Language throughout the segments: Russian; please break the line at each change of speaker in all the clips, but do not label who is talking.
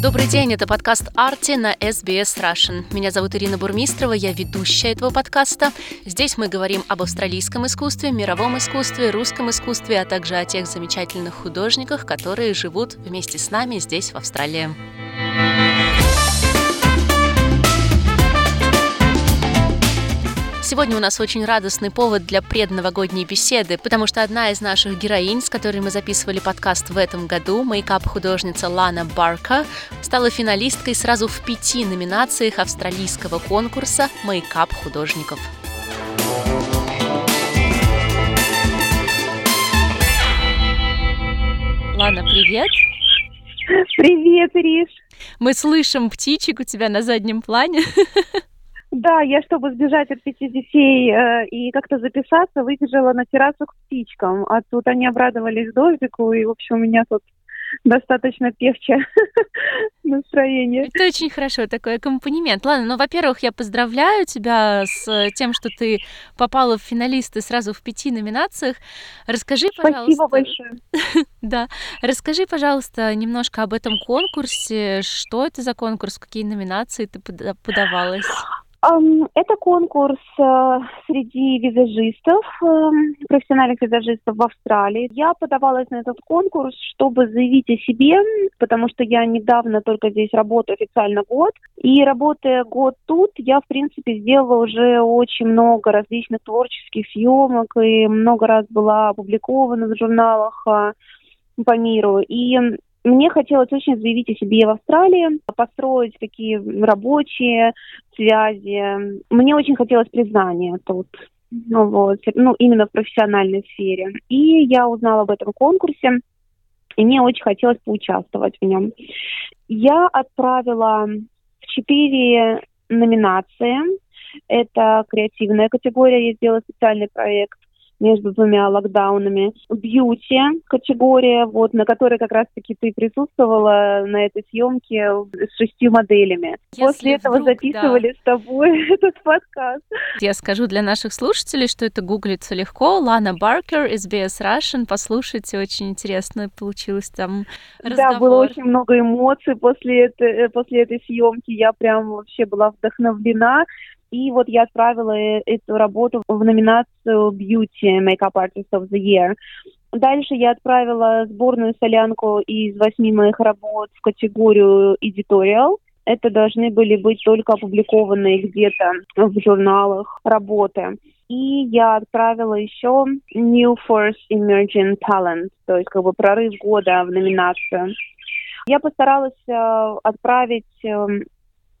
Добрый день, это подкаст «Арти» на SBS Russian. Меня зовут Ирина Бурмистрова, я ведущая этого подкаста. Здесь мы говорим об австралийском искусстве, мировом искусстве, русском искусстве, а также о тех замечательных художниках, которые живут вместе с нами здесь, в Австралии. Сегодня у нас очень радостный повод для предновогодней беседы, потому что одна из наших героинь, с которой мы записывали подкаст в этом году, мейкап-художница Лана Барка, стала финалисткой сразу в пяти номинациях австралийского конкурса мейкап-художников. Лана, привет!
Привет, Риш!
Мы слышим птичек у тебя на заднем плане.
Да, я, чтобы сбежать от пяти детей э, и как-то записаться, выбежала на террасу к птичкам. А тут они обрадовались дождику, и, в общем, у меня тут достаточно певчее настроение.
Это очень хорошо, такой аккомпанемент. Ладно, ну, во-первых, я поздравляю тебя с тем, что ты попала в финалисты сразу в пяти номинациях. Расскажи, пожалуйста...
Спасибо большое.
Да. Расскажи, пожалуйста, немножко об этом конкурсе. Что это за конкурс, какие номинации ты подавалась?
Это конкурс э, среди визажистов, эм, профессиональных визажистов в Австралии. Я подавалась на этот конкурс, чтобы заявить о себе, потому что я недавно только здесь работаю официально год. И работая год тут, я, в принципе, сделала уже очень много различных творческих съемок и много раз была опубликована в журналах э, по миру. И мне хотелось очень заявить о себе в Австралии, построить такие рабочие связи. Мне очень хотелось признания тут. Ну, вот, ну, именно в профессиональной сфере. И я узнала об этом конкурсе, и мне очень хотелось поучаствовать в нем. Я отправила в четыре номинации. Это креативная категория, я сделала специальный проект между двумя локдаунами. Бьюти категория, вот, на которой как раз-таки ты присутствовала на этой съемке с шестью моделями.
Если
После этого
вдруг,
записывали
да.
с тобой этот подкаст.
Я скажу для наших слушателей, что это гуглится легко. Лана Баркер, SBS Russian. Послушайте, очень интересно получилось там разговор.
Да, было очень много эмоций после этой, после этой съемки. Я прям вообще была вдохновлена. И вот я отправила э, эту работу в номинацию Beauty Makeup Artist of the Year. Дальше я отправила сборную солянку из восьми моих работ в категорию Editorial. Это должны были быть только опубликованные где-то в журналах работы. И я отправила еще New Force Emerging Talent, то есть как бы прорыв года в номинацию. Я постаралась э, отправить э,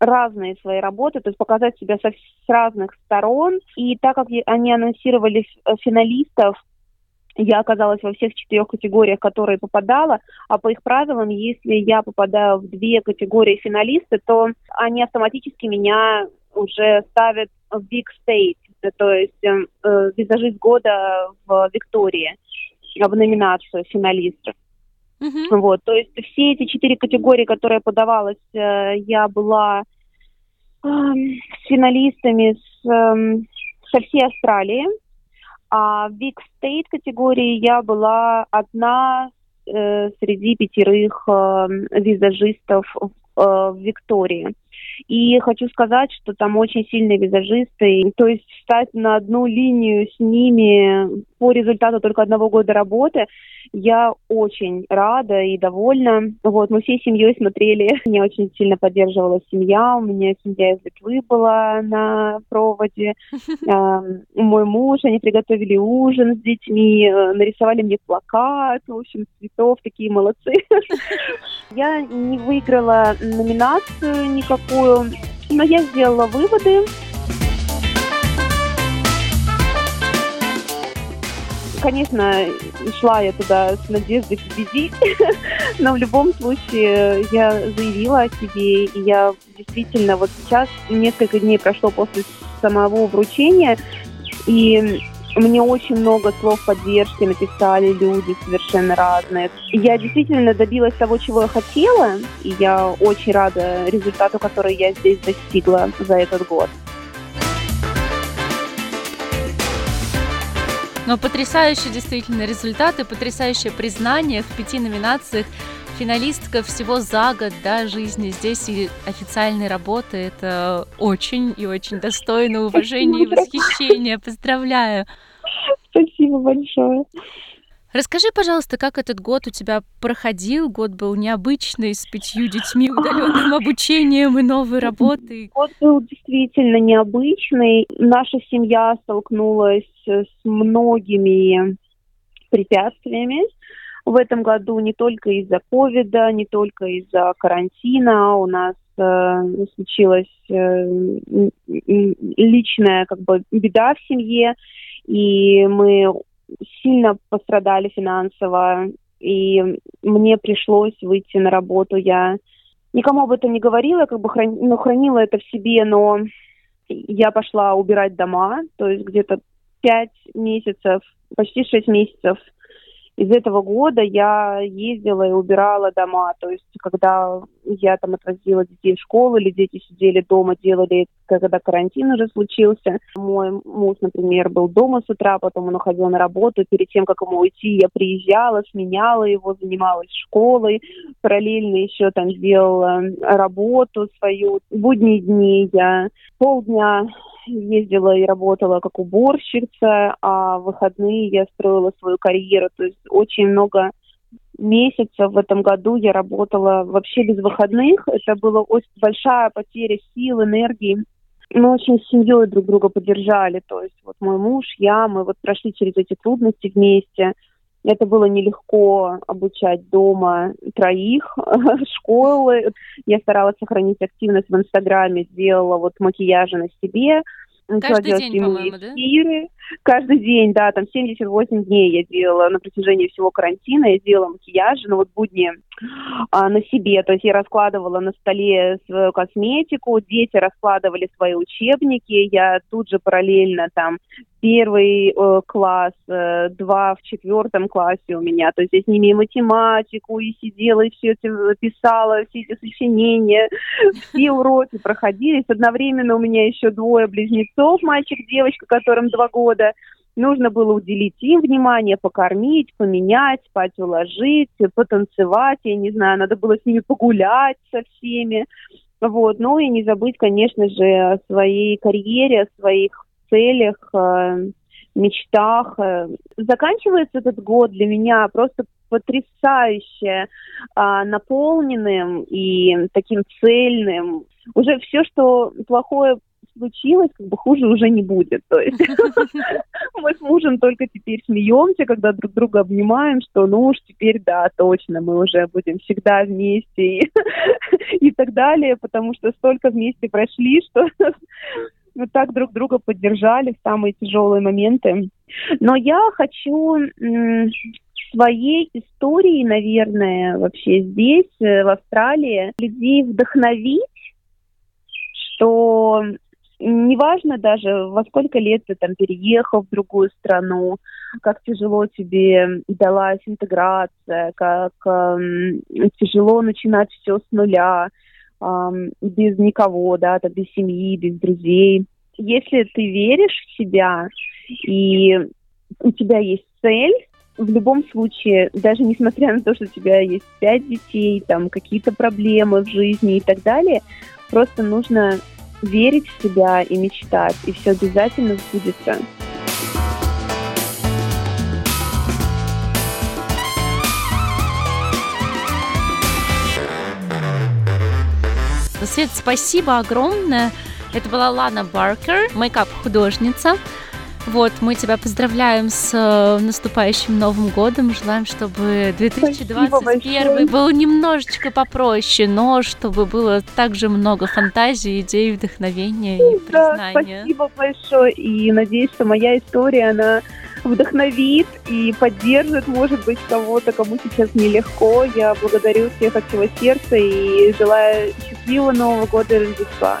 разные свои работы, то есть показать себя со, с разных сторон. И так как они анонсировали э, финалистов, я оказалась во всех четырех категориях, которые попадала, а по их правилам, если я попадаю в две категории финалисты, то они автоматически меня уже ставят в Big State, то есть э, э визажист года в Виктории, в номинацию финалистов.
Мгм.
Вот, то есть все эти четыре категории, которые подавалась, э, я была эм, с финалистами с, эм, со всей Австралии. А в Big State категории я была одна э, среди пятерых э, визажистов в, э, в Виктории. И хочу сказать, что там очень сильные визажисты. То есть встать на одну линию с ними по результату только одного года работы, я очень рада и довольна. Вот, мы всей семьей смотрели. Меня очень сильно поддерживала семья. У меня семья из Литвы была на проводе. Мой муж, они приготовили ужин с детьми, э, нарисовали мне плакат, в общем, цветов, такие молодцы. Я не выиграла номинацию никакую, но я сделала выводы. Конечно, шла я туда с надеждой победить, но в любом случае я заявила о себе, и я действительно вот сейчас несколько дней прошло после самого вручения, и Мне очень много слов поддержки написали люди совершенно разные. Я действительно добилась того, чего я хотела, и я очень рада результату, который я здесь достигла за этот год.
Но потрясающие действительно результаты, потрясающее признание в пяти номинациях финалистка всего за год да, жизни здесь и официальной работы. Это очень и очень достойно уважения и восхищения. Поздравляю.
Спасибо большое.
Расскажи, пожалуйста, как этот год у тебя проходил? Год был необычный, с пятью детьми, удаленным обучением и новой работой.
Год был действительно необычный. Наша семья столкнулась с многими препятствиями в этом году не только из-за ковида, не только из-за карантина. У нас э, случилась э, личная как бы беда в семье, и мы сильно пострадали финансово, и мне пришлось выйти на работу. Я никому об этом не говорила, как бы храни, ну, хранила это в себе, но я пошла убирать дома, то есть где-то пять месяцев, почти шесть месяцев – из этого года я ездила и убирала дома. То есть, когда я там отвозила детей в школу, или дети сидели дома, делали когда карантин уже случился. Мой муж, например, был дома с утра, потом он уходил на работу. Перед тем, как ему уйти, я приезжала, сменяла его, занималась школой. Параллельно еще там делала работу свою. В будние дни я полдня ездила и работала как уборщица, а в выходные я строила свою карьеру. То есть очень много месяцев в этом году я работала вообще без выходных. Это была очень большая потеря сил, энергии. Мы очень с семьей друг друга поддержали. То есть вот мой муж, я, мы вот прошли через эти трудности вместе. Это было нелегко обучать дома троих школы. Я старалась сохранить активность в Инстаграме, делала вот макияжи на себе,
Каждый день, по-моему, да?
Каждый день, да, там 78 дней я делала на протяжении всего карантина, я делала макияж, но вот будни а, на себе, то есть я раскладывала на столе свою косметику, дети раскладывали свои учебники, я тут же параллельно там первый э, класс, э, два в четвертом классе у меня, то есть я с ними и математику, и сидела, и все это писала, все эти сочинения, все уроки проходились, одновременно у меня еще двое близнецов, мальчик, девочка, которым два года, нужно было уделить им внимание, покормить, поменять, спать уложить, потанцевать, я не знаю, надо было с ними погулять со всеми. Вот. Ну и не забыть, конечно же, о своей карьере, о своих целях, мечтах. Заканчивается этот год для меня просто потрясающе а, наполненным и таким цельным. Уже все, что плохое случилось, как бы хуже уже не будет. То есть мы с мужем только теперь смеемся, когда друг друга обнимаем, что ну уж теперь да, точно, мы уже будем всегда вместе и, и так далее, потому что столько вместе прошли, что мы так друг друга поддержали в самые тяжелые моменты. Но я хочу своей истории, наверное, вообще здесь, э, в Австралии, людей вдохновить, что неважно даже, во сколько лет ты там переехал в другую страну, как тяжело тебе далась интеграция, как эм, тяжело начинать все с нуля, эм, без никого, да, там, без семьи, без друзей. Если ты веришь в себя и у тебя есть цель, в любом случае, даже несмотря на то, что у тебя есть пять детей, там какие-то проблемы в жизни и так далее, просто нужно верить в себя и мечтать, и все обязательно сбудется.
Свет, спасибо огромное. Это была Лана Баркер, мейкап-художница. Вот, мы тебя поздравляем с э, наступающим Новым годом. Желаем, чтобы 2021 был немножечко попроще, но чтобы было также много фантазии, идей, вдохновения и признания.
Да, спасибо большое. И надеюсь, что моя история, она вдохновит и поддержит, может быть, кого-то, кому сейчас нелегко. Я благодарю всех от всего сердца и желаю счастливого Нового года и Рождества.